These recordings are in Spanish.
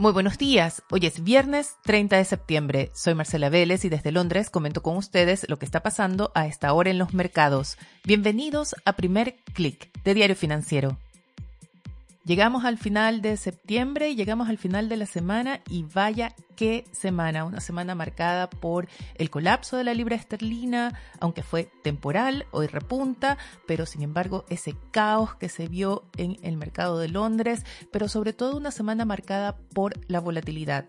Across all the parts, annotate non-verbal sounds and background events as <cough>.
Muy buenos días. Hoy es viernes 30 de septiembre. Soy Marcela Vélez y desde Londres comento con ustedes lo que está pasando a esta hora en los mercados. Bienvenidos a Primer Click de Diario Financiero. Llegamos al final de septiembre y llegamos al final de la semana y vaya qué semana, una semana marcada por el colapso de la libra esterlina, aunque fue temporal, hoy repunta, pero sin embargo ese caos que se vio en el mercado de Londres, pero sobre todo una semana marcada por la volatilidad.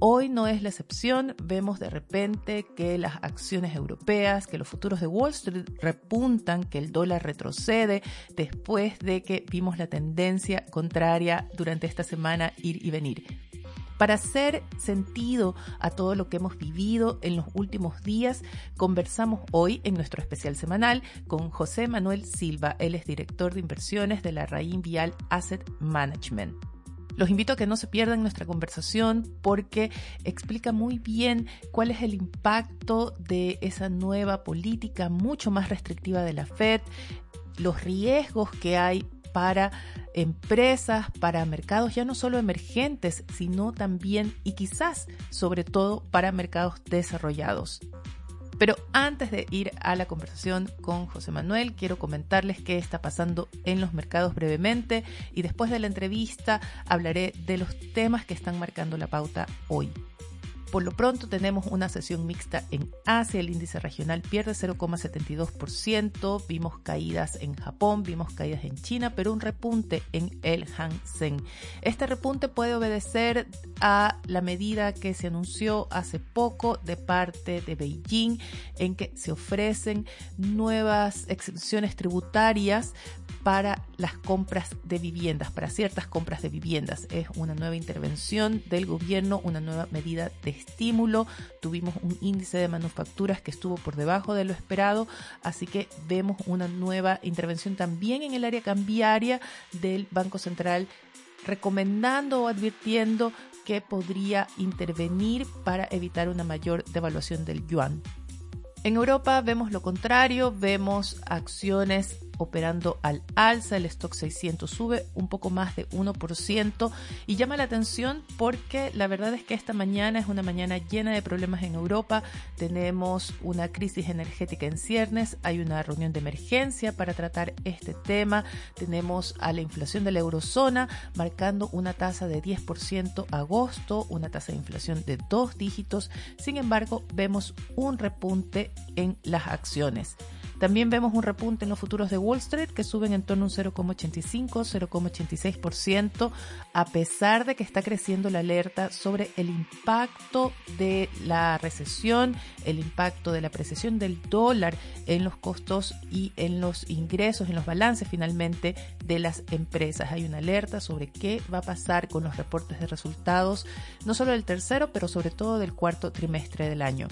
Hoy no es la excepción, vemos de repente que las acciones europeas, que los futuros de Wall Street repuntan, que el dólar retrocede después de que vimos la tendencia contraria durante esta semana ir y venir. Para hacer sentido a todo lo que hemos vivido en los últimos días, conversamos hoy en nuestro especial semanal con José Manuel Silva. Él es director de inversiones de la Raín Vial Asset Management. Los invito a que no se pierdan nuestra conversación porque explica muy bien cuál es el impacto de esa nueva política mucho más restrictiva de la Fed, los riesgos que hay para empresas, para mercados ya no solo emergentes, sino también y quizás sobre todo para mercados desarrollados. Pero antes de ir a la conversación con José Manuel, quiero comentarles qué está pasando en los mercados brevemente y después de la entrevista hablaré de los temas que están marcando la pauta hoy. Por lo pronto tenemos una sesión mixta en Asia, el índice regional pierde 0,72%, vimos caídas en Japón, vimos caídas en China, pero un repunte en el Hang Seng. Este repunte puede obedecer a la medida que se anunció hace poco de parte de Beijing en que se ofrecen nuevas exenciones tributarias para las compras de viviendas, para ciertas compras de viviendas. Es una nueva intervención del gobierno, una nueva medida de estímulo. Tuvimos un índice de manufacturas que estuvo por debajo de lo esperado, así que vemos una nueva intervención también en el área cambiaria del Banco Central recomendando o advirtiendo que podría intervenir para evitar una mayor devaluación del yuan. En Europa vemos lo contrario, vemos acciones operando al alza, el stock 600 sube un poco más de 1% y llama la atención porque la verdad es que esta mañana es una mañana llena de problemas en Europa, tenemos una crisis energética en ciernes, hay una reunión de emergencia para tratar este tema, tenemos a la inflación de la eurozona marcando una tasa de 10% agosto, una tasa de inflación de dos dígitos, sin embargo vemos un repunte en las acciones. También vemos un repunte en los futuros de Wall Street que suben en torno a un 0,85, 0,86%, a pesar de que está creciendo la alerta sobre el impacto de la recesión, el impacto de la precesión del dólar en los costos y en los ingresos, en los balances finalmente de las empresas. Hay una alerta sobre qué va a pasar con los reportes de resultados, no solo del tercero, pero sobre todo del cuarto trimestre del año.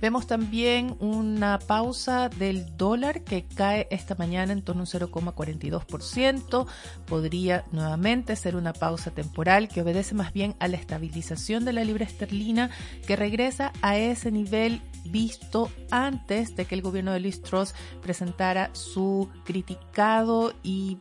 Vemos también una pausa del dólar que cae esta mañana en torno a un 0,42%. Podría nuevamente ser una pausa temporal que obedece más bien a la estabilización de la libra esterlina que regresa a ese nivel visto antes de que el gobierno de Liz Truss presentara su criticado y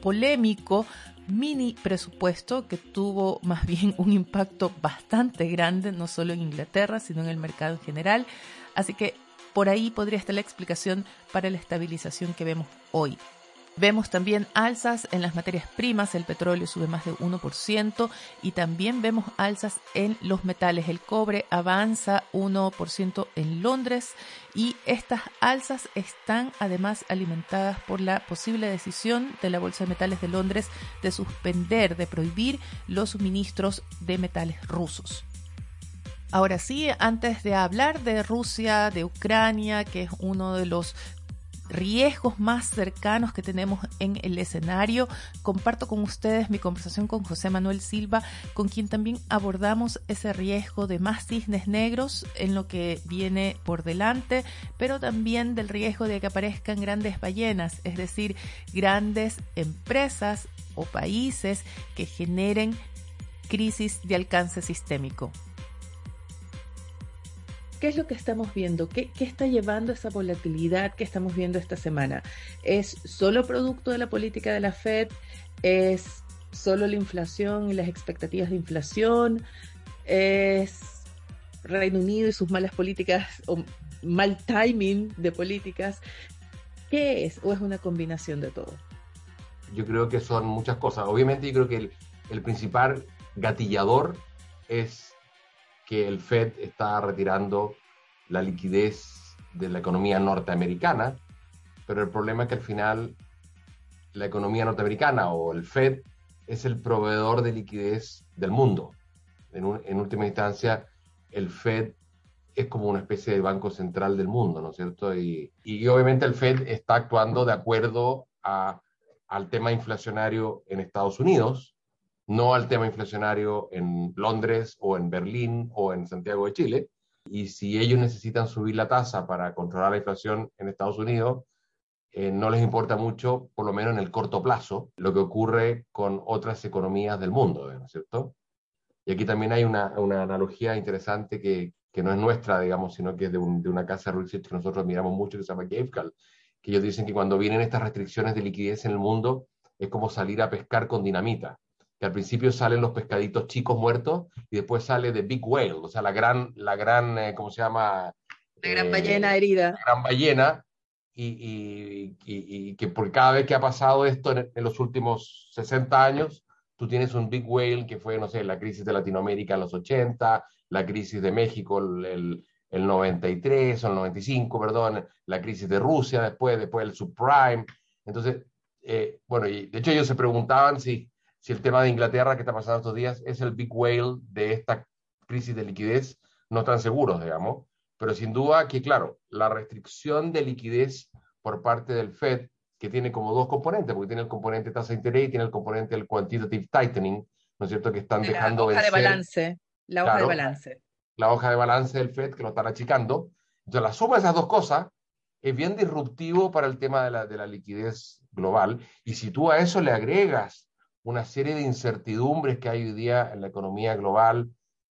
polémico mini presupuesto que tuvo más bien un impacto bastante grande, no solo en Inglaterra, sino en el mercado en general. Así que por ahí podría estar la explicación para la estabilización que vemos hoy. Vemos también alzas en las materias primas, el petróleo sube más de 1% y también vemos alzas en los metales. El cobre avanza 1% en Londres y estas alzas están además alimentadas por la posible decisión de la Bolsa de Metales de Londres de suspender, de prohibir los suministros de metales rusos. Ahora sí, antes de hablar de Rusia, de Ucrania, que es uno de los riesgos más cercanos que tenemos en el escenario. Comparto con ustedes mi conversación con José Manuel Silva, con quien también abordamos ese riesgo de más cisnes negros en lo que viene por delante, pero también del riesgo de que aparezcan grandes ballenas, es decir, grandes empresas o países que generen crisis de alcance sistémico. ¿Qué es lo que estamos viendo? ¿Qué, está llevando esa volatilidad que estamos viendo esta semana? ¿Es solo producto de la política de la Fed? ¿Es solo la inflación y las expectativas de inflación, es Reino Unido y sus malas políticas o mal timing de políticas. ¿Qué es? ¿O es una combinación de todo? Yo creo que son muchas cosas. Obviamente yo creo que el, principal gatillador es que el Fed está retirando la liquidez de la economía norteamericana, pero el problema es que al final la economía norteamericana o el Fed es el proveedor de liquidez del mundo. En, última instancia, el Fed es como una especie de banco central del mundo, ¿no es cierto? Y, obviamente el Fed está actuando de acuerdo al tema inflacionario en Estados Unidos, no al tema inflacionario en Londres o en Berlín o en Santiago de Chile. Y si ellos necesitan subir la tasa para controlar la inflación en Estados Unidos, eh, no les importa mucho, por lo menos en el corto plazo, lo que ocurre con otras economías del mundo, ¿no cierto? Y aquí también hay una, una analogía interesante que, que, no es nuestra, digamos, sino que es de, de una casa de que nosotros miramos mucho, que se llama Gavecal, que ellos dicen que cuando vienen estas restricciones de liquidez en el mundo, es como salir a pescar con dinamita, que al principio salen los pescaditos chicos muertos y después sale de Big Whale, o sea, la gran, la gran eh, ¿cómo se llama? La gran ballena herida. La gran ballena, y, y, que por cada vez que ha pasado esto en, los últimos 60 años, tú tienes un big whale que fue, no sé, la crisis de Latinoamérica en los 80, la crisis de México el, el 93 o el 95, perdón, la crisis de Rusia después, después el subprime. Entonces, eh, bueno, y de hecho ellos se preguntaban si, si el tema de Inglaterra que está pasando estos días es el big whale de esta crisis de liquidez, no están seguros, digamos. Pero sin duda que, claro, la restricción de liquidez por parte del Fed, que tiene como dos componentes, porque tiene el componente tasa de interés y tiene el componente del quantitative tightening, ¿no es cierto? Que están dejando la hoja de balance, la hoja de balance. La hoja de balance del Fed, que lo están achicando. Entonces, la suma de esas dos cosas es bien disruptivo para el tema de la, de la liquidez global. Y si tú a eso le agregas una serie de incertidumbres que hay hoy día en la economía global,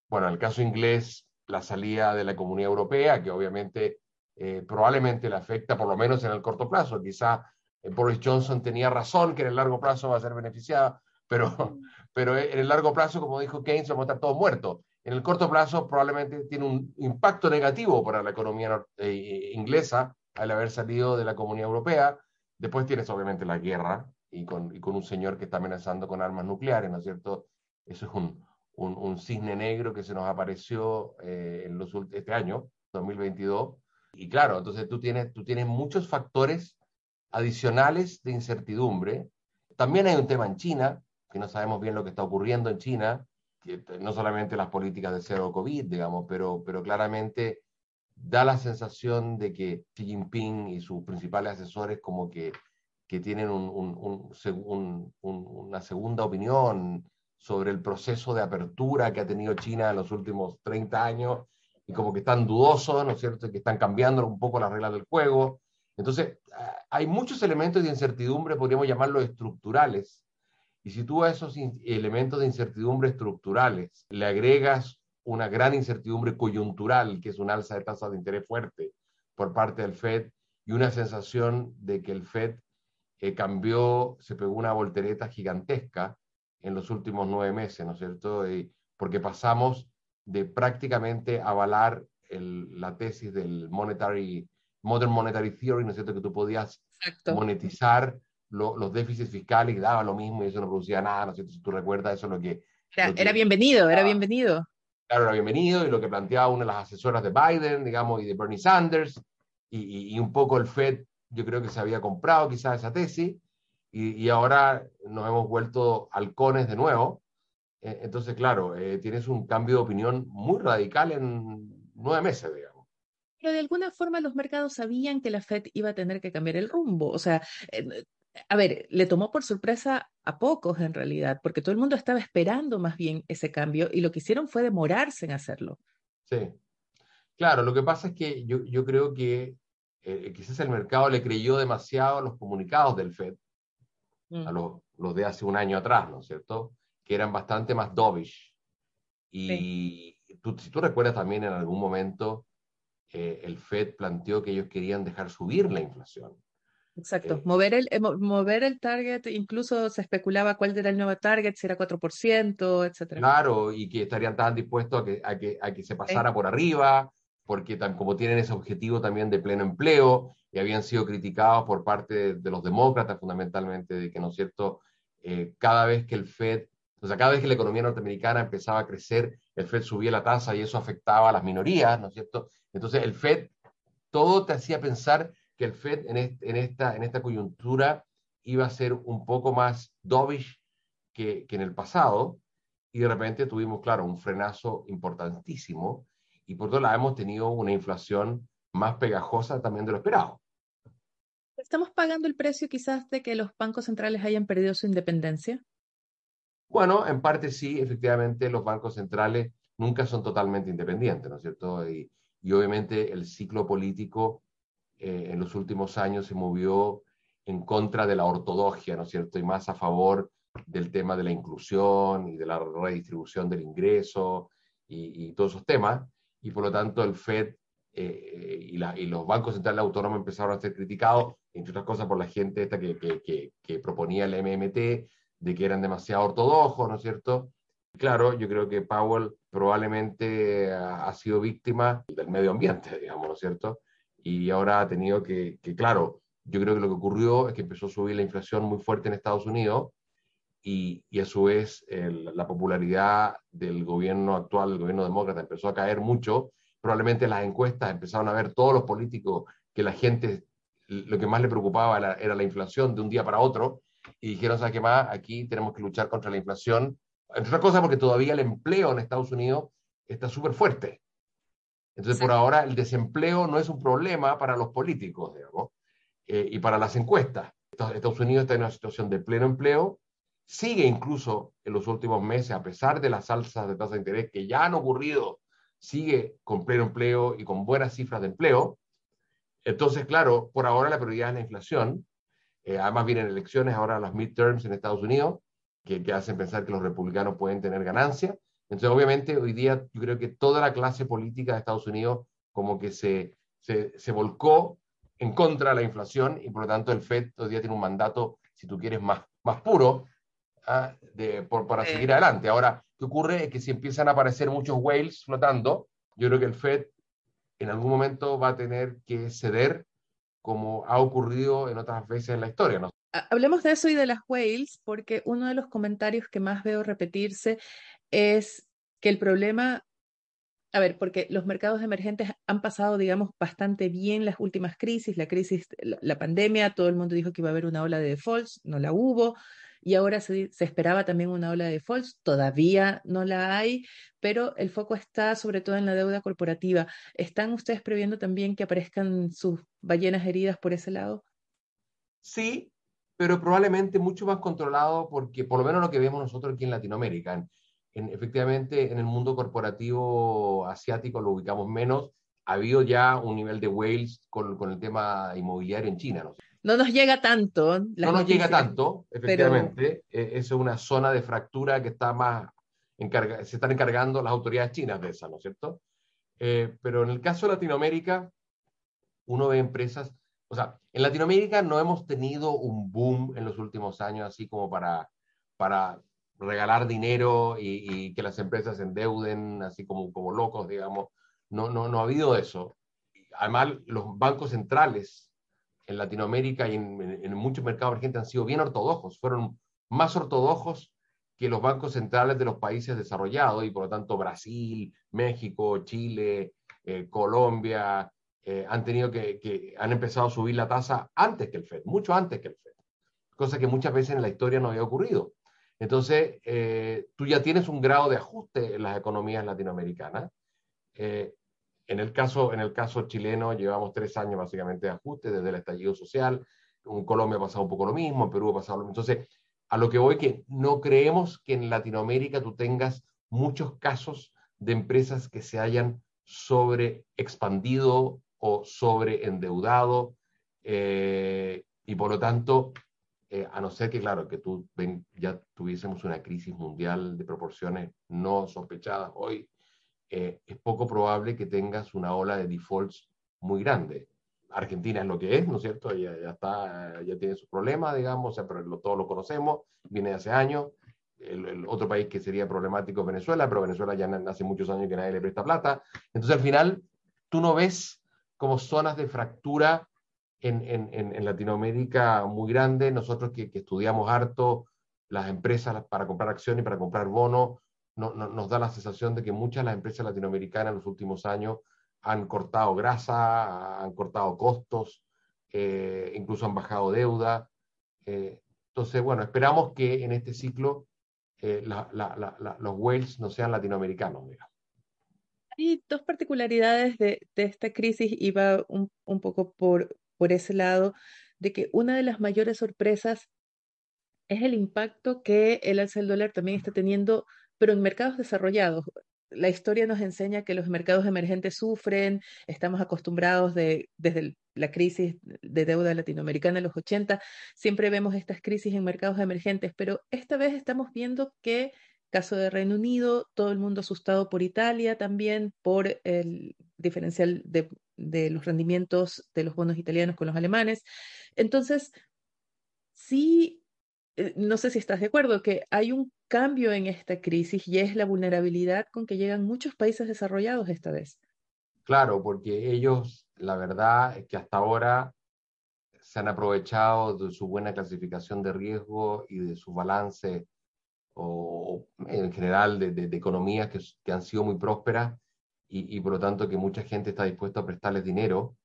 bueno, en el caso inglés, la salida de la Comunidad Europea, que obviamente eh, probablemente le afecta por lo menos en el corto plazo. Quizá eh, Boris Johnson tenía razón que en el largo plazo va a ser beneficiada, pero, pero en el largo plazo, como dijo Keynes, vamos a estar todos muertos. En el corto plazo probablemente tiene un impacto negativo para la economía eh, inglesa al haber salido de la Comunidad Europea. Después tienes obviamente la guerra y con, y con un señor que está amenazando con armas nucleares, ¿no es cierto? Eso es un, un, cisne negro que se nos apareció eh, en los, este año, 2022. Y claro, entonces tú tienes, tú tienes muchos factores adicionales de incertidumbre. También hay un tema en China, que no sabemos bien lo que está ocurriendo en China, que no solamente las políticas de cero COVID, digamos, pero, pero claramente da la sensación de que Xi Jinping y sus principales asesores como que, que tienen un, un, una segunda opinión sobre el proceso de apertura que ha tenido China en los últimos 30 años y como que están dudosos, ¿no es cierto?, que están cambiando un poco las reglas del juego. Entonces, hay muchos elementos de incertidumbre, podríamos llamarlos estructurales. Y si tú a esos elementos de incertidumbre estructurales le agregas una gran incertidumbre coyuntural, que es un alza de tasa de interés fuerte por parte del Fed, y una sensación de que el Fed eh, cambió, se pegó una voltereta gigantesca en los últimos nueve meses, ¿no es cierto? porque pasamos de prácticamente avalar la tesis del monetary, Modern Monetary Theory, ¿no es cierto? Que tú podías monetizar los déficits fiscales y daba lo mismo y eso no producía nada, ¿no es cierto? Si tú recuerdas, eso es lo que... Era, bienvenido, era bienvenido. Claro, era bienvenido y lo que planteaba una de las asesoras de Biden, digamos, y de Bernie Sanders, y, y un poco el Fed, yo creo que se había comprado quizás esa tesis, y, ahora nos hemos vuelto halcones de nuevo. E, entonces, claro, eh, tienes un cambio de opinión muy radical en nueve meses, digamos. Pero de alguna forma los mercados sabían que la Fed iba a tener que cambiar el rumbo. O sea, eh, a ver, le tomó por sorpresa a pocos en realidad, porque todo el mundo estaba esperando más bien ese cambio y lo que hicieron fue demorarse en hacerlo. Sí, claro, lo que pasa es que yo, yo creo que eh, quizás el mercado le creyó demasiado a los comunicados del Fed a mm. los, los, de hace un año atrás, ¿no es cierto? Que eran bastante más dovish. Y tú, si tú recuerdas también en algún momento, eh, el Fed planteó que ellos querían dejar subir la inflación. Exacto, mover, el, mover el target, incluso se especulaba cuál era el nuevo target, si era 4%, etcétera. Claro, y que estarían tan dispuestos a que, a que, a que se pasara por arriba, porque como tienen ese objetivo también de pleno empleo, y habían sido criticados por parte de, los demócratas fundamentalmente, de que, ¿no es cierto?, eh, cada vez que el Fed, o sea, cada vez que la economía norteamericana empezaba a crecer, el Fed subía la tasa y eso afectaba a las minorías, ¿no es cierto? Entonces el Fed, todo te hacía pensar que el Fed en, en, esta, en esta coyuntura iba a ser un poco más dovish que, que en el pasado, y de repente tuvimos, claro, un frenazo importantísimo, y por otro lado hemos tenido una inflación más pegajosa también de lo esperado. ¿Estamos pagando el precio quizás de que los bancos centrales hayan perdido su independencia? Bueno, en parte sí, efectivamente los bancos centrales nunca son totalmente independientes, ¿no es cierto? Y, y obviamente el ciclo político eh, en los últimos años se movió en contra de la ortodoxia, ¿no es cierto? Y más a favor del tema de la inclusión y de la redistribución del ingreso y, y todos esos temas. Y por lo tanto el FED eh, y, la, y, los bancos centrales autónomos empezaron a ser criticados, entre otras cosas por la gente esta que, que, que, proponía el MMT, de que eran demasiado ortodoxos, ¿no es cierto? Claro, yo creo que Powell probablemente ha, ha sido víctima del medio ambiente, <laughs> digamos, ¿no es cierto? Y ahora ha tenido que, que, claro, yo creo que lo que ocurrió es que empezó a subir la inflación muy fuerte en Estados Unidos y, y a su vez el, la popularidad del gobierno actual, del gobierno demócrata, empezó a caer mucho probablemente las encuestas empezaron a ver todos los políticos que la gente lo que más le preocupaba era, la inflación de un día para otro y dijeron, ¿sabes qué más? Aquí tenemos que luchar contra la inflación, entre otras cosas porque todavía el empleo en Estados Unidos está súper fuerte. Entonces, por ahora, el desempleo no es un problema para los políticos, digamos, eh, y para las encuestas. Estados Unidos está en una situación de pleno empleo, sigue incluso en los últimos meses, a pesar de las alzas de tasa de interés que ya han ocurrido sigue con pleno empleo y con buenas cifras de empleo. Entonces, claro, por ahora la prioridad es la inflación. Eh, además vienen elecciones ahora las midterms en Estados Unidos, que, hacen pensar que los republicanos pueden tener ganancia. Entonces, obviamente, hoy día yo creo que toda la clase política de Estados Unidos como que se, se, se volcó en contra de la inflación y por lo tanto el FED hoy día tiene un mandato, si tú quieres, más, más puro ¿ah? de, por, para seguir adelante. Ahora, ¿qué ocurre? Es que si empiezan a aparecer muchos whales flotando, yo creo que el Fed en algún momento va a tener que ceder como ha ocurrido en otras veces en la historia. ¿no? Hablemos de eso y de las whales, porque uno de los comentarios que más veo repetirse es que el problema, a ver, porque los mercados emergentes han pasado, digamos, bastante bien las últimas crisis, la crisis, la, la pandemia, todo el mundo dijo que iba a haber una ola de defaults, no la hubo, y ahora se, se, esperaba también una ola de defaults, todavía no la hay, pero el foco está sobre todo en la deuda corporativa. ¿Están ustedes previendo también que aparezcan sus ballenas heridas por ese lado? Sí, pero probablemente mucho más controlado porque por lo menos lo que vemos nosotros aquí en Latinoamérica, en, en, efectivamente en el mundo corporativo asiático lo ubicamos menos, ha habido ya un nivel de whales con, con el tema inmobiliario en China. ¿no? No nos llega tanto. No nos noticias, llega tanto, efectivamente. Pero... Eh, es una zona de fractura que está más encarga, se están encargando las autoridades chinas de esa, ¿no es cierto? Eh, pero en el caso de Latinoamérica, uno ve empresas, o sea, en Latinoamérica no hemos tenido un boom en los últimos años así como para, para regalar dinero y, y que las empresas se endeuden así como, como locos, digamos. No, no, no ha habido eso. Además, los bancos centrales en Latinoamérica y en, en, en muchos mercados emergentes han sido bien ortodoxos, fueron más ortodoxos que los bancos centrales de los países desarrollados y por lo tanto Brasil, México, Chile, eh, Colombia, eh, han tenido que, que, han empezado a subir la tasa antes que el FED, mucho antes que el FED, cosa que muchas veces en la historia no había ocurrido. Entonces, eh, tú ya tienes un grado de ajuste en las economías latinoamericanas. En el, caso, en el caso chileno llevamos tres años básicamente de ajuste desde el estallido social. En Colombia ha pasado un poco lo mismo, en Perú ha pasado lo mismo. Entonces, a lo que voy que no creemos que en Latinoamérica tú tengas muchos casos de empresas que se hayan sobre expandido o sobre endeudado eh, y por lo tanto, eh, a no ser que, claro, que tú ven, ya tuviésemos una crisis mundial de proporciones no sospechadas hoy, eh, es poco probable que tengas una ola de defaults muy grande. Argentina es lo que es, ¿no es cierto? Ya, ya está, ya tiene sus problemas, digamos, o sea, pero todos lo conocemos, viene de hace años. El, otro país que sería problemático es Venezuela, pero Venezuela ya hace muchos años que nadie le presta plata. Entonces, al final, tú no ves como zonas de fractura en, en, en Latinoamérica muy grandes. Nosotros que, que, estudiamos harto las empresas para comprar acciones para comprar bonos, no, no, nos da la sensación de que muchas de las empresas latinoamericanas en los últimos años han cortado grasa, han cortado costos, eh, incluso han bajado deuda. Eh, entonces, bueno, esperamos que en este ciclo eh, los whales no sean latinoamericanos. Hay dos particularidades de, esta crisis, iba un, un, poco por, por ese lado, de que una de las mayores sorpresas es el impacto que el alza del dólar también está teniendo, pero en mercados desarrollados la historia nos enseña que los mercados emergentes sufren, estamos acostumbrados de, desde la crisis de deuda latinoamericana en los 80, siempre vemos estas crisis en mercados emergentes, pero esta vez estamos viendo que, caso de Reino Unido, todo el mundo asustado por Italia también, por el diferencial de, de los rendimientos de los bonos italianos con los alemanes. Entonces, sí eh, no sé si estás de acuerdo, que hay un cambio en esta crisis y es la vulnerabilidad con que llegan muchos países desarrollados esta vez. Claro, porque ellos, la verdad es que hasta ahora se han aprovechado de su buena clasificación de riesgo y de su balance o en general de, de, economías que, que, han sido muy prósperas y, y, por lo tanto que mucha gente está dispuesta a prestarles dinero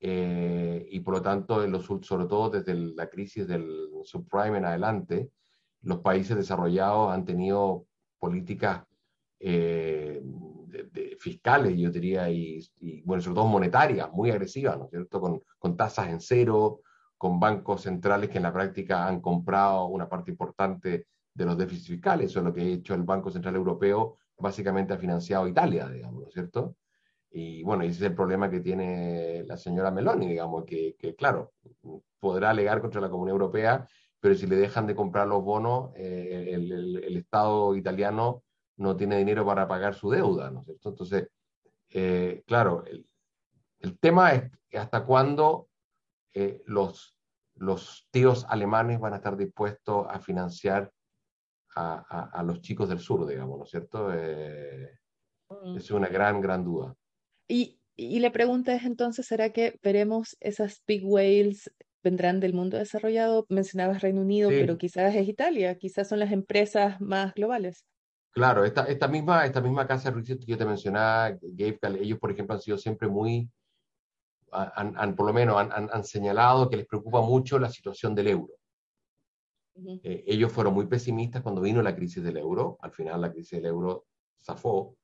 eh, y por lo tanto, en los, sobre todo desde la crisis del subprime en adelante, los países desarrollados han tenido políticas eh, de, fiscales, yo diría, y, bueno, sobre todo monetarias, muy agresivas, ¿no es cierto? Con, con tasas en cero, con bancos centrales que en la práctica han comprado una parte importante de los déficits fiscales. Eso es lo que ha hecho el Banco Central Europeo, básicamente ha financiado Italia, digamos, ¿no es cierto? Y bueno, ese es el problema que tiene la señora Meloni, digamos, que, que claro, podrá alegar contra la Comunidad Europea, pero si le dejan de comprar los bonos, eh, el, el, Estado italiano no tiene dinero para pagar su deuda, ¿no es cierto? Entonces, eh, claro, el, el, tema es hasta cuándo eh, los, los tíos alemanes van a estar dispuestos a financiar a, a, a los chicos del sur, digamos, ¿no es cierto? Mm. es una gran, gran duda. Y, y la pregunta es entonces, ¿será que veremos esas big whales vendrán del mundo desarrollado? Mencionabas Reino Unido, sí. pero quizás es Italia, quizás son las empresas más globales. Claro, esta, esta, misma, esta misma casa de research que yo te mencionaba, Gabe, ellos, por ejemplo, han sido siempre muy, han, han por lo menos, han, han, han, señalado que les preocupa mucho la situación del euro. Uh -huh. eh, ellos fueron muy pesimistas cuando vino la crisis del euro, al final la crisis del euro zafó,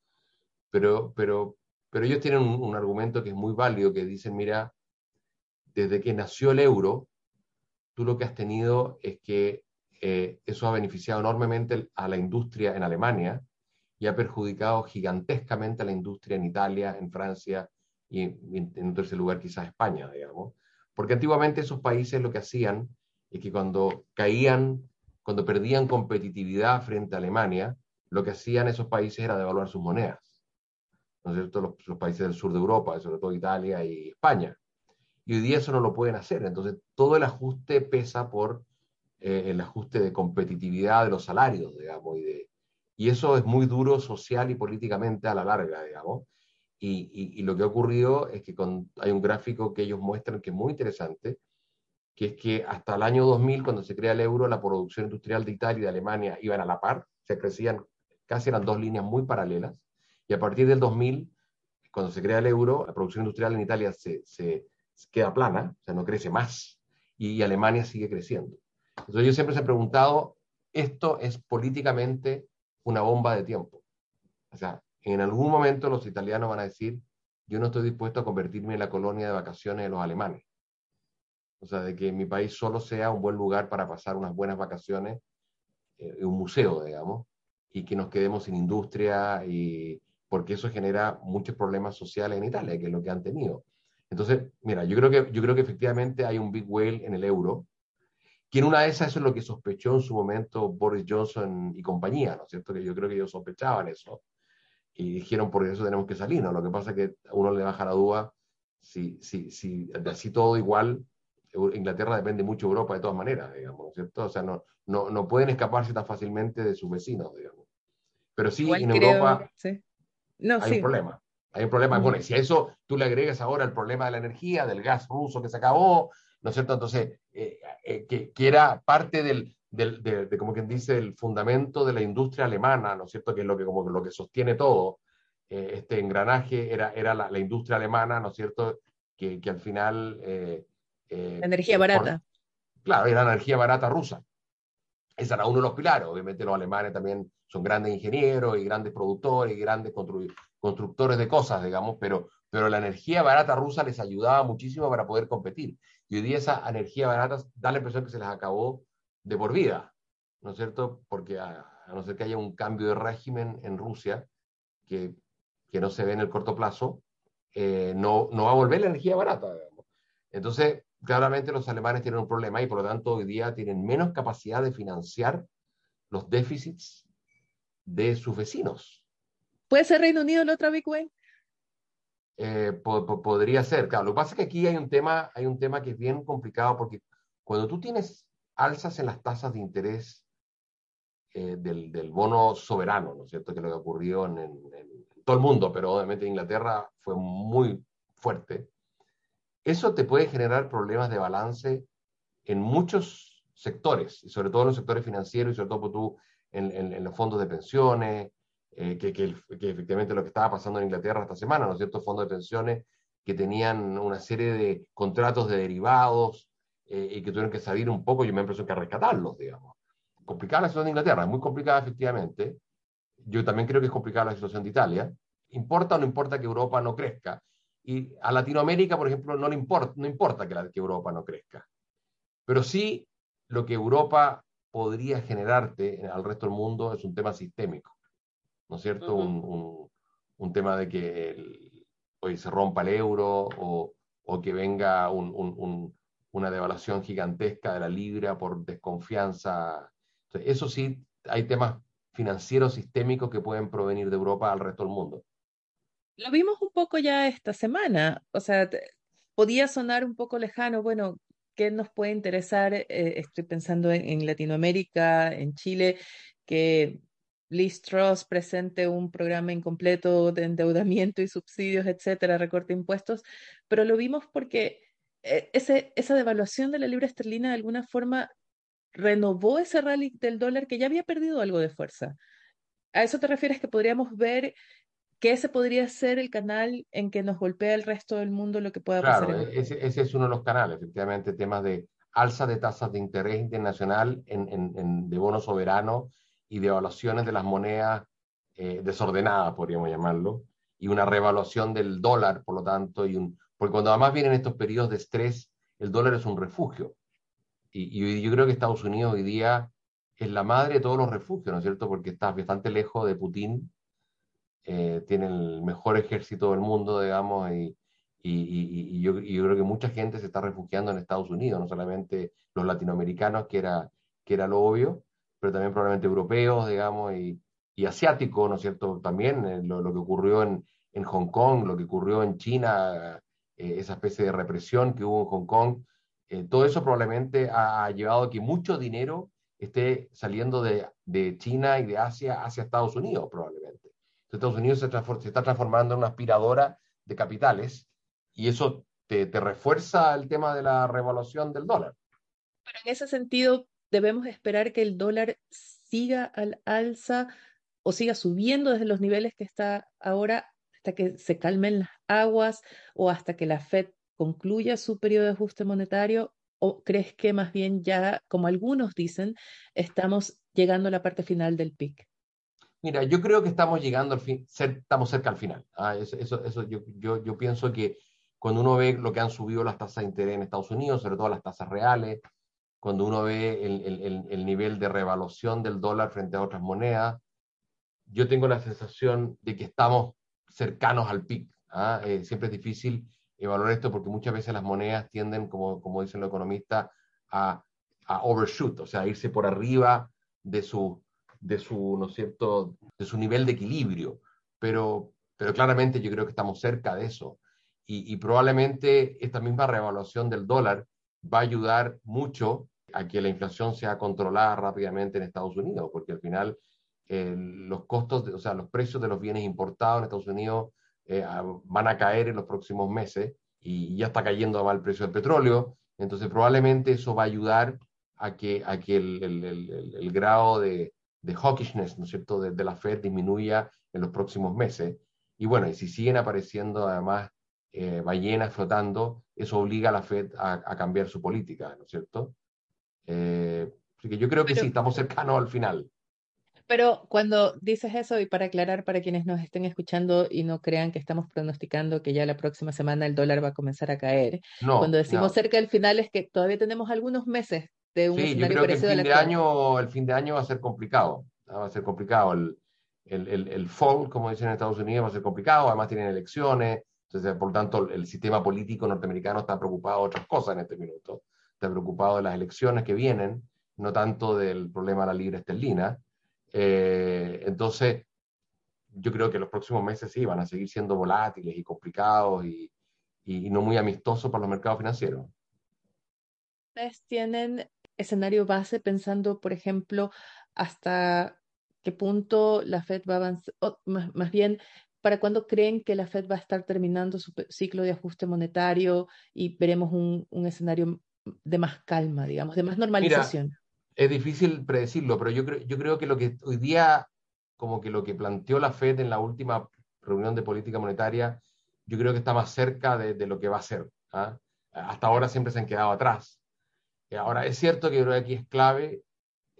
pero, pero pero ellos tienen un, un, argumento que es muy válido, que dicen, mira, desde que nació el euro, tú lo que has tenido es que eh, eso ha beneficiado enormemente a la industria en Alemania y ha perjudicado gigantescamente a la industria en Italia, en Francia y en, en tercer lugar quizás España, digamos. Porque antiguamente esos países lo que hacían es que cuando caían, cuando perdían competitividad frente a Alemania, lo que hacían esos países era devaluar sus monedas. ¿no es cierto?, los, países del sur de Europa, sobre todo Italia y España. Y hoy día eso no lo pueden hacer. Entonces, todo el ajuste pesa por eh, el ajuste de competitividad de los salarios, digamos, y, de, y eso es muy duro social y políticamente a la larga, digamos. Y, y, y lo que ha ocurrido es que con, hay un gráfico que ellos muestran que es muy interesante, que es que hasta el año 2000, cuando se crea el euro, la producción industrial de Italia y de Alemania iban a la par, se crecían, casi eran dos líneas muy paralelas, y a partir del 2000, cuando se crea el euro, la producción industrial en Italia se, se, queda plana, o sea, no crece más, y Alemania sigue creciendo. Entonces yo siempre se he preguntado, esto es políticamente una bomba de tiempo. O sea, en algún momento los italianos van a decir, yo no estoy dispuesto a convertirme en la colonia de vacaciones de los alemanes. O sea, de que mi país solo sea un buen lugar para pasar unas buenas vacaciones, eh, un museo, digamos, y que nos quedemos sin industria y, porque eso genera muchos problemas sociales en Italia, que es lo que han tenido. Entonces, mira, yo creo que, yo creo que efectivamente hay un big whale en el euro, que en una de esas eso es lo que sospechó en su momento Boris Johnson y compañía, ¿no es cierto? Que yo creo que ellos sospechaban eso y dijeron por eso tenemos que salir, ¿no? Lo que pasa es que a uno le baja la duda si, si, si así todo igual, Inglaterra depende mucho de Europa de todas maneras, digamos, ¿cierto? O sea, no, no, no pueden escaparse tan fácilmente de sus vecinos, digamos. Pero sí, en Europa No, hay un problema. Hay un problema. Bueno, si a eso tú le agregas ahora el problema de la energía, del gas ruso que se acabó, ¿no es cierto? Entonces, eh, eh, que, que, era parte del, del de, como quien dice, el fundamento de la industria alemana, ¿no es cierto? Que es lo que, como lo que sostiene todo. Eh, este engranaje era, era la, la, industria alemana, ¿no es cierto? Que, que al final eh, energía barata. claro, era energía barata rusa. Ese era uno de los pilares. Obviamente los alemanes también son grandes ingenieros y grandes productores y grandes constructores de cosas, digamos, pero, pero la energía barata rusa les ayudaba muchísimo para poder competir. Y hoy día esa energía barata da la impresión que se les acabó de por vida, ¿no es cierto? Porque a, no ser que haya un cambio de régimen en Rusia, que, que no se ve en el corto plazo, eh, no, no va a volver la energía barata. Digamos. Entonces, claramente los alemanes tienen un problema y por lo tanto hoy día tienen menos capacidad de financiar los déficits de sus vecinos. ¿Puede ser Reino Unido la otra Big eh, podría ser, claro. Lo que pasa es que aquí hay un, tema, hay un tema que es bien complicado porque cuando tú tienes alzas en las tasas de interés eh, del, del, bono soberano, ¿no es cierto? Que lo que ocurrió en, en, en todo el mundo, pero obviamente en Inglaterra fue muy fuerte eso te puede generar problemas de balance en muchos sectores, y sobre todo en los sectores financieros y sobre todo tú en, los fondos de pensiones, eh, que, efectivamente lo que estaba pasando en Inglaterra esta semana, ¿no es cierto? Fondos de pensiones que tenían una serie de contratos de derivados eh, y que tuvieron que salir un poco, yo me impresión que rescatarlos, digamos. Complicada la situación de Inglaterra, es muy complicada efectivamente. Yo también creo que es complicada la situación de Italia. ¿Importa o no importa que Europa no crezca? Y a Latinoamérica, por ejemplo, no le importa, no importa que, la, que Europa no crezca. Pero sí lo que Europa podría generarte al resto del mundo es un tema sistémico, ¿no es cierto? un, un, un, tema de que el, hoy se rompa el euro o, o que venga un, una devaluación gigantesca de la libra por desconfianza. eso sí, hay temas financieros sistémicos que pueden provenir de Europa al resto del mundo. Lo vimos un poco ya esta semana, o sea, podía sonar un poco lejano, bueno, ¿qué nos puede interesar? Eh, estoy pensando en, Latinoamérica, en Chile, que Liz Truss presente un programa incompleto de endeudamiento y subsidios, etcétera, recorte impuestos, pero lo vimos porque eh, ese, esa devaluación de la libra esterlina de alguna forma renovó ese rally del dólar que ya había perdido algo de fuerza. ¿A eso te refieres que podríamos ver que ese podría ser el canal en que nos golpea el resto del mundo lo que pueda claro, pasar. En ese, ese, es uno de los canales, efectivamente, temas de alza de tasas de interés internacional en, en, en de bonos soberanos y de evaluaciones de las monedas eh, desordenadas, podríamos llamarlo, y una revaluación del dólar, por lo tanto, y un, porque cuando además vienen estos periodos de estrés, el dólar es un refugio. Y, y yo creo que Estados Unidos hoy día es la madre de todos los refugios, ¿no es cierto? Porque está bastante lejos de Putin eh, tiene el mejor ejército del mundo, digamos, y, y, y, yo, y, creo que mucha gente se está refugiando en Estados Unidos, no solamente los latinoamericanos, que era, que era lo obvio, pero también probablemente europeos, digamos, y, asiáticos, ¿no es cierto? También eh, lo, que ocurrió en, en, Hong Kong, lo que ocurrió en China, eh, esa especie de represión que hubo en Hong Kong, eh, todo eso probablemente ha, ha llevado a que mucho dinero esté saliendo de, de China y de Asia hacia Estados Unidos, probablemente. Estados Unidos se, está transformando en una aspiradora de capitales y eso te, te, refuerza el tema de la revaluación del dólar. Pero en ese sentido, debemos esperar que el dólar siga al alza o siga subiendo desde los niveles que está ahora hasta que se calmen las aguas o hasta que la Fed concluya su periodo de ajuste monetario o crees que más bien ya, como algunos dicen, estamos llegando a la parte final del pic? Mira, yo creo que estamos llegando al fin, estamos cerca al final. Ah, eso, eso, eso yo, yo, yo, pienso que cuando uno ve lo que han subido las tasas de interés en Estados Unidos, sobre todo las tasas reales, cuando uno ve el, el, el nivel de revaluación del dólar frente a otras monedas, yo tengo la sensación de que estamos cercanos al pic. ¿ah? Eh, siempre es difícil evaluar esto porque muchas veces las monedas tienden, como, como dicen los economistas, a, a overshoot, o sea, a irse por arriba de su de su, ¿no es cierto?, de su nivel de equilibrio, pero, pero claramente yo creo que estamos cerca de eso. y, probablemente esta misma revaluación del dólar va a ayudar mucho a que la inflación sea controlada rápidamente en Estados Unidos, porque al final eh, los costos, o sea, los precios de los bienes importados en Estados Unidos eh, van a caer en los próximos meses y ya está cayendo el precio del petróleo, entonces probablemente eso va a ayudar a que, a que el, grado de, de, hawkishness, ¿no es cierto?, de, de, la Fed disminuya en los próximos meses. Y bueno, y si siguen apareciendo además eh, ballenas flotando, eso obliga a la Fed a, cambiar su política, ¿no es cierto? Eh, así que yo creo que sí, estamos cercanos al final. Pero cuando dices eso, y para aclarar para quienes nos estén escuchando y no crean que estamos pronosticando que ya la próxima semana el dólar va a comenzar a caer, cuando decimos cerca del final es que todavía tenemos algunos meses de un sí, yo creo que el fin, de año, el fin de año va a ser complicado, va a ser complicado. El, el, el, el fall, como dicen en Estados Unidos, va a ser complicado, además tienen elecciones, entonces, por lo tanto, el sistema político norteamericano está preocupado de otras cosas en este minuto. Está preocupado de las elecciones que vienen, no tanto del problema de la libre esterlina. Eh, entonces, yo creo que los próximos meses sí van a seguir siendo volátiles y complicados y, y, no muy amistosos para los mercados financieros. ¿Ustedes tienen escenario base pensando, por ejemplo, hasta qué punto la Fed va a avanzar, más, bien, ¿Para cuándo creen que la Fed va a estar terminando su ciclo de ajuste monetario y veremos un, un escenario de más calma, digamos, de más normalización? es difícil predecirlo, pero yo creo, yo creo que lo que hoy día, como que lo que planteó la Fed en la última reunión de política monetaria, yo creo que está más cerca de, de lo que va a ser. ¿ah? Hasta ahora siempre se han quedado atrás. Eh, ahora, es cierto que creo que aquí es clave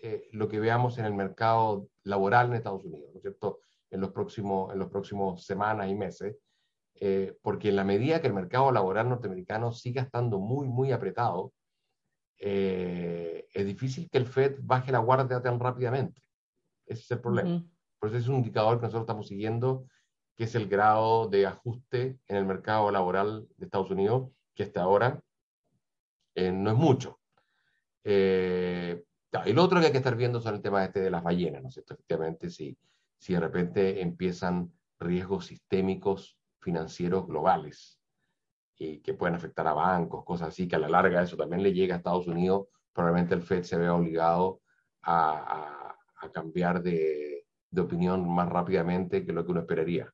eh, lo que veamos en el mercado laboral en Estados Unidos, ¿no es cierto? en los próximos, en los próximos semanas y meses, eh, porque en la medida que el mercado laboral norteamericano siga estando muy, muy apretado, eh, es difícil que el Fed baje la guardia tan rápidamente. Ese es el problema. Por eso es un indicador que nosotros estamos siguiendo, que es el grado de ajuste en el mercado laboral de Estados Unidos, que hasta ahora eh, no es mucho. Y lo otro que hay que estar viendo son el tema este de las ballenas, ¿no es cierto? Efectivamente, sí si de repente empiezan riesgos sistémicos financieros globales y que pueden afectar a bancos, cosas así, que a la larga eso también le llega a Estados Unidos, probablemente el Fed se vea obligado a, cambiar de, de opinión más rápidamente que lo que uno esperaría.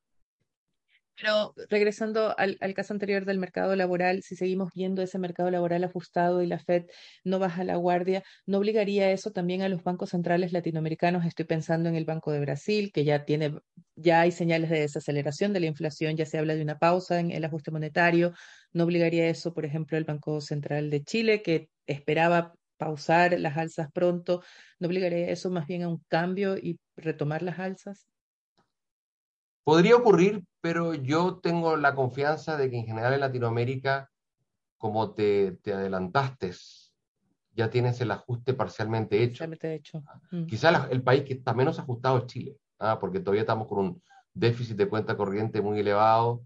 Pero regresando al, caso anterior del mercado laboral, si seguimos viendo ese mercado laboral ajustado y la Fed no baja la guardia, ¿no obligaría eso también a los bancos centrales latinoamericanos? Estoy pensando en el Banco de Brasil, que ya tiene, ya hay señales de desaceleración de la inflación, ya se habla de una pausa en el ajuste monetario. ¿No obligaría eso, por ejemplo, el Banco Central de Chile, que esperaba pausar las alzas pronto? ¿No obligaría eso más bien a un cambio y retomar las alzas? Podría ocurrir, pero yo tengo la confianza de que en general en Latinoamérica, como te, te adelantaste, ya tienes el ajuste parcialmente hecho. Parcialmente hecho. Mm. Quizás el país que está menos ajustado es Chile, ¿ah? porque todavía estamos con un déficit de cuenta corriente muy elevado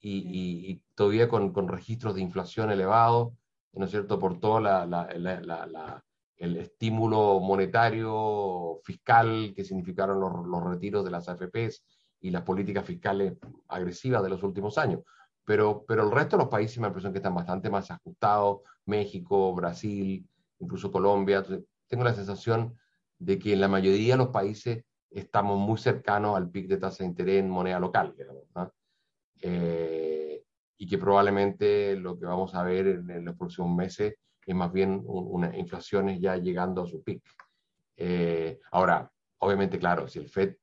y, y, todavía con, con, registros de inflación elevados, ¿no es cierto?, por todo la, la, la, el estímulo monetario, fiscal que significaron los, los retiros de las AFPs y las políticas fiscales agresivas de los últimos años. Pero, pero el resto de los países me da la impresión que están bastante más ajustados, México, Brasil, incluso Colombia. tengo la sensación de que en la mayoría de los países estamos muy cercanos al pic de tasa de interés en moneda local, eh, y que probablemente lo que vamos a ver en, los próximos meses es más bien una inflación ya llegando a su pic. Eh, ahora, obviamente, claro, si el FED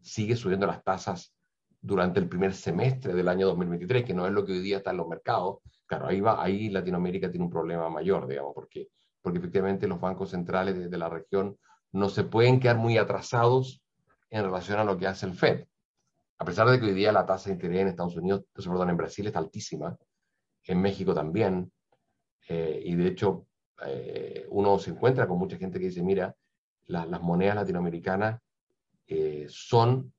sigue subiendo las tasas durante el primer semestre del año 2023, que no es lo que hoy día está en los mercados, claro, ahí, va, ahí Latinoamérica tiene un problema mayor, digamos, porque, porque efectivamente los bancos centrales de, la región no se pueden quedar muy atrasados en relación a lo que hace el Fed. A pesar de que hoy día la tasa de interés en Estados Unidos, perdón, en Brasil está altísima, en México también, eh, y de hecho eh, uno se encuentra con mucha gente que dice, mira, las monedas latinoamericanas eh, son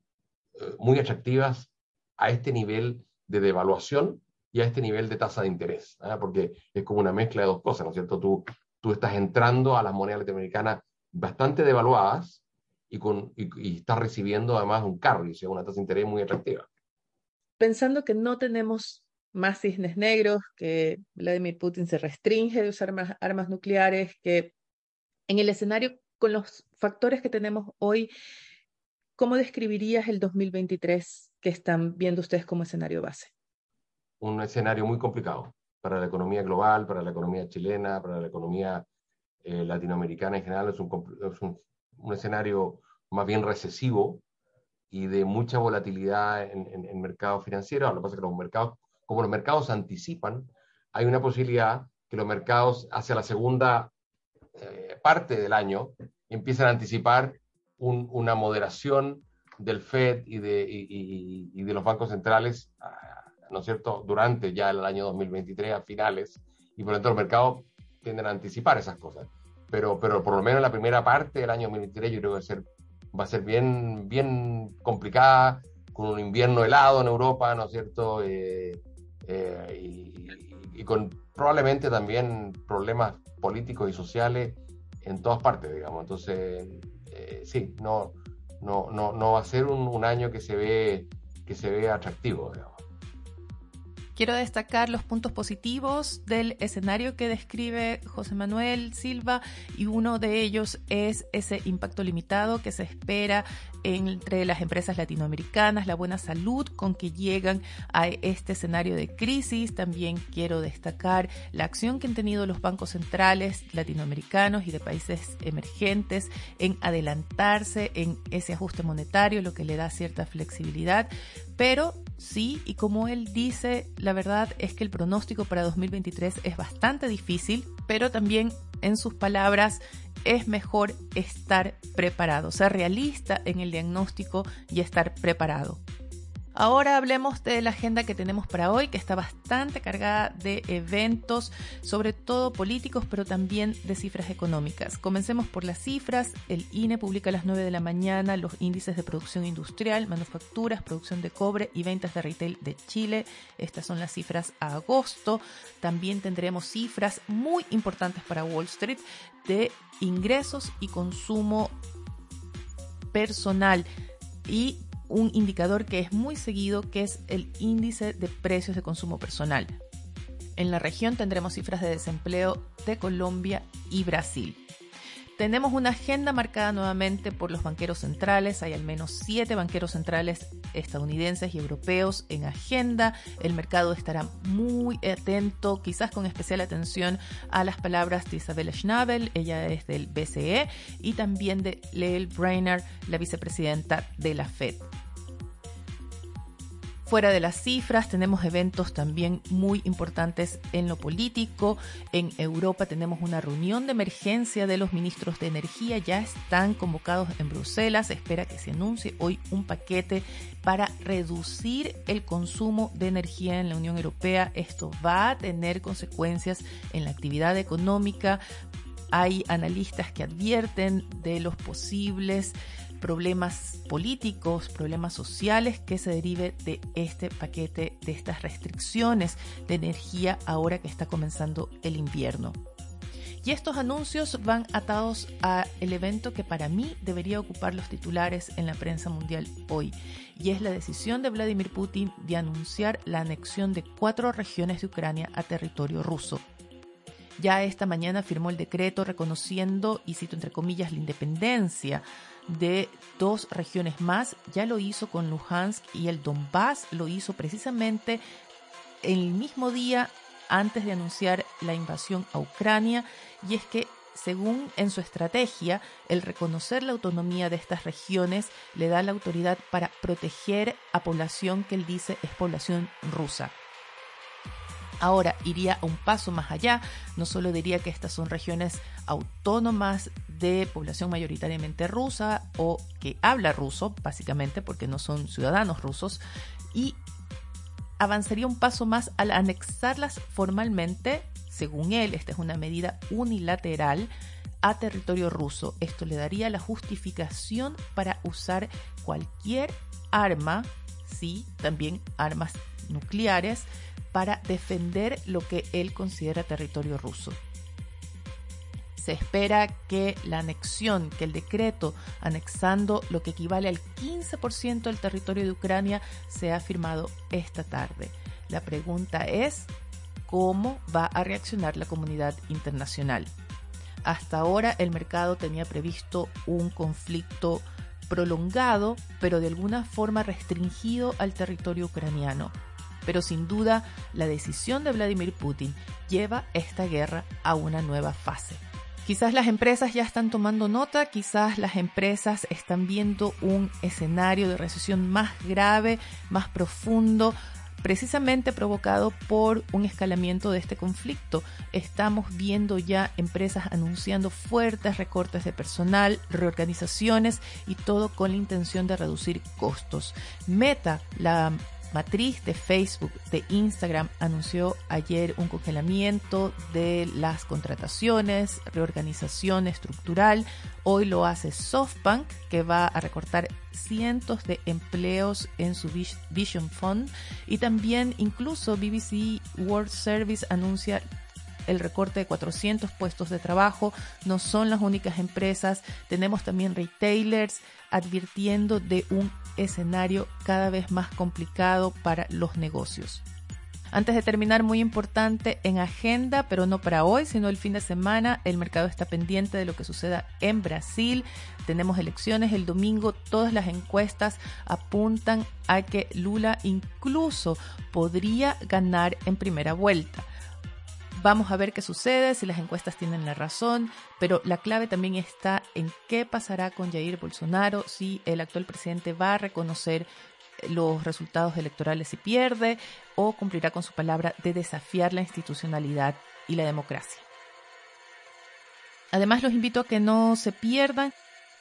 eh, muy atractivas a este nivel de devaluación y a este nivel de tasa de interés, ¿ah? porque es como una mezcla de dos cosas, ¿no es cierto? Tú, tú estás entrando a las monedas latinoamericanas bastante devaluadas y, con, y, estás recibiendo además un carry, o sea, una tasa de interés muy atractiva. Pensando que no tenemos más cisnes negros, que Vladimir Putin se restringe de usar más armas nucleares, que en el escenario con los factores que tenemos hoy, ¿cómo describirías el 2023 que están viendo ustedes como escenario base? Un escenario muy complicado para la economía global, para la economía chilena, para la economía eh, latinoamericana en general. Es, un, un, escenario más bien recesivo y de mucha volatilidad en, en, en mercados financieros. Lo que pasa es que los mercados, como los mercados anticipan, hay una posibilidad que los mercados hacia la segunda eh, parte del año empiezan a anticipar un, una moderación del Fed y de, y, y de los bancos centrales ¿no es cierto?, durante ya el año 2023 a finales, y por lo tanto los mercados tienden a anticipar esas cosas. Pero, pero por lo menos la primera parte del año 2023 yo creo que va a ser, va a ser bien, bien complicada, con un invierno helado en Europa, ¿no es cierto?, eh, eh, y, y, con probablemente también problemas políticos y sociales en todas partes, digamos. Entonces, eh, sí, no, no, no, va a ser un, un año que se ve, que se ve atractivo, digamos. Quiero destacar los puntos positivos del escenario que describe José Manuel Silva y uno de ellos es ese impacto limitado que se espera entre las empresas latinoamericanas, la buena salud con que llegan a este escenario de crisis. También quiero destacar la acción que han tenido los bancos centrales latinoamericanos y de países emergentes en adelantarse en ese ajuste monetario, lo que le da cierta flexibilidad. Pero sí, y como él dice, la verdad es que el pronóstico para 2023 es bastante difícil, pero también en sus palabras es mejor estar preparado, ser realista en el diagnóstico y estar preparado. Ahora hablemos de la agenda que tenemos para hoy, que está bastante cargada de eventos, sobre todo políticos, pero también de cifras económicas. Comencemos por las cifras. El INE publica a las 9 de la mañana los índices de producción industrial, manufacturas, producción de cobre y ventas de retail de Chile. Estas son las cifras a agosto. También tendremos cifras muy importantes para Wall Street de ingresos y consumo personal y un indicador que es muy seguido, que es el índice de precios de consumo personal. En la región tendremos cifras de desempleo de Colombia y Brasil. Tenemos una agenda marcada nuevamente por los banqueros centrales. Hay al menos siete banqueros centrales estadounidenses y europeos en agenda. El mercado estará muy atento, quizás con especial atención a las palabras de Isabella Schnabel, ella es del BCE, y también de Lael Brainerd, la vicepresidenta de la Fed. Fuera de las cifras, tenemos eventos también muy importantes en lo político. En Europa tenemos una reunión de emergencia de los ministros de energía. Ya están convocados en Bruselas. espera que se anuncie hoy un paquete para reducir el consumo de energía en la Unión Europea. Esto va a tener consecuencias en la actividad económica. Hay analistas que advierten de los posibles problemas políticos, problemas sociales que se derive de este paquete, de estas restricciones de energía ahora que está comenzando el invierno. Y estos anuncios van atados a el evento que para mí debería ocupar los titulares en la prensa mundial hoy, y es la decisión de Vladimir Putin de anunciar la anexión de cuatro regiones de Ucrania a territorio ruso. Ya esta mañana firmó el decreto reconociendo, y cito entre comillas, la independencia de dos regiones más. Ya lo hizo con Luhansk y el Donbass lo hizo precisamente el mismo día antes de anunciar la invasión a Ucrania. Y es que según en su estrategia, el reconocer la autonomía de estas regiones le da la autoridad para proteger a población que él dice es población rusa. Ahora iría un paso más allá, no solo diría que estas son regiones autónomas de población mayoritariamente rusa o que habla ruso, básicamente porque no son ciudadanos rusos, y avanzaría un paso más al anexarlas formalmente, según él, esta es una medida unilateral, a territorio ruso. Esto le daría la justificación para usar cualquier arma, sí, también armas nucleares, para defender lo que él considera territorio ruso. Se espera que la anexión, que el decreto anexando lo que equivale al 15% del territorio de Ucrania sea firmado esta tarde. La pregunta es, ¿cómo va a reaccionar la comunidad internacional? Hasta ahora el mercado tenía previsto un conflicto prolongado, pero de alguna forma restringido al territorio ucraniano. Pero sin duda, la decisión de Vladimir Putin lleva esta guerra a una nueva fase. Quizás las empresas ya están tomando nota, quizás las empresas están viendo un escenario de recesión más grave, más profundo, precisamente provocado por un escalamiento de este conflicto. Estamos viendo ya empresas anunciando fuertes recortes de personal, reorganizaciones y todo con la intención de reducir costos. Meta, la matriz de Facebook, de Instagram, anunció ayer un congelamiento de las contrataciones, reorganización estructural. Hoy lo hace SoftBank, que va a recortar cientos de empleos en su Vision Fund. Y también incluso BBC World Service anuncia el recorte de 400 puestos de trabajo. No son las únicas empresas. Tenemos también retailers advirtiendo de un escenario cada vez más complicado para los negocios. Antes de terminar, muy importante en agenda, pero no para hoy, sino el fin de semana, el mercado está pendiente de lo que suceda en Brasil. Tenemos elecciones el domingo, todas las encuestas apuntan a que Lula incluso podría ganar en primera vuelta. Vamos a ver qué sucede, si las encuestas tienen la razón, pero la clave también está en qué pasará con Jair Bolsonaro, si el actual presidente va a reconocer los resultados electorales si pierde o cumplirá con su palabra de desafiar la institucionalidad y la democracia. Además, los invito a que no se pierdan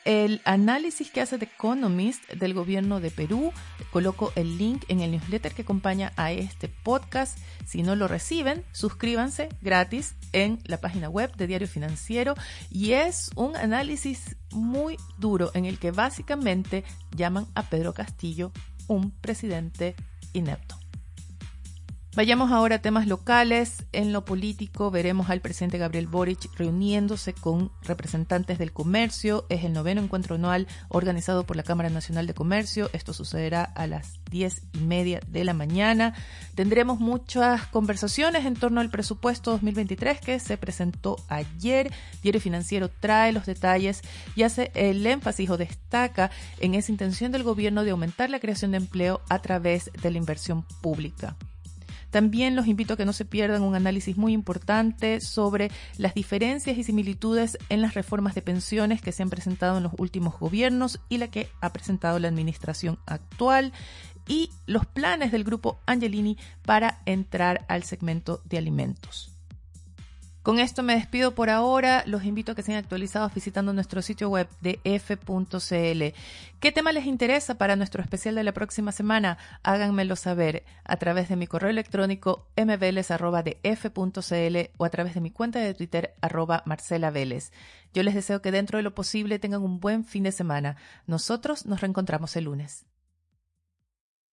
el análisis que hace The Economist del gobierno de Perú. Coloco el link en el newsletter que acompaña a este podcast. Si no lo reciben, suscríbanse gratis en la página web de Diario Financiero y es un análisis muy duro en el que básicamente llaman a Pedro Castillo un presidente inepto. Vayamos ahora a temas locales. En lo político veremos al presidente Gabriel Boric reuniéndose con representantes del comercio. Es el noveno encuentro anual organizado por la Cámara Nacional de Comercio. Esto sucederá a las diez y media de la mañana. Tendremos muchas conversaciones en torno al presupuesto 2023 que se presentó ayer. Diario Financiero trae los detalles y hace el énfasis o destaca en esa intención del gobierno de aumentar la creación de empleo a través de la inversión pública. También los invito a que no se pierdan un análisis muy importante sobre las diferencias y similitudes en las reformas de pensiones que se han presentado en los últimos gobiernos y la que ha presentado la administración actual y los planes del grupo Angelini para entrar al segmento de alimentos. Con esto me despido por ahora. Los invito a que sean actualizados visitando nuestro sitio web de f.cl. ¿Qué tema les interesa para nuestro especial de la próxima semana? Háganmelo saber a través de mi correo electrónico mbls.df.cl o a través de mi cuenta de Twitter arroba Marcela Vélez. Yo les deseo que dentro de lo posible tengan un buen fin de semana. Nosotros nos reencontramos el lunes.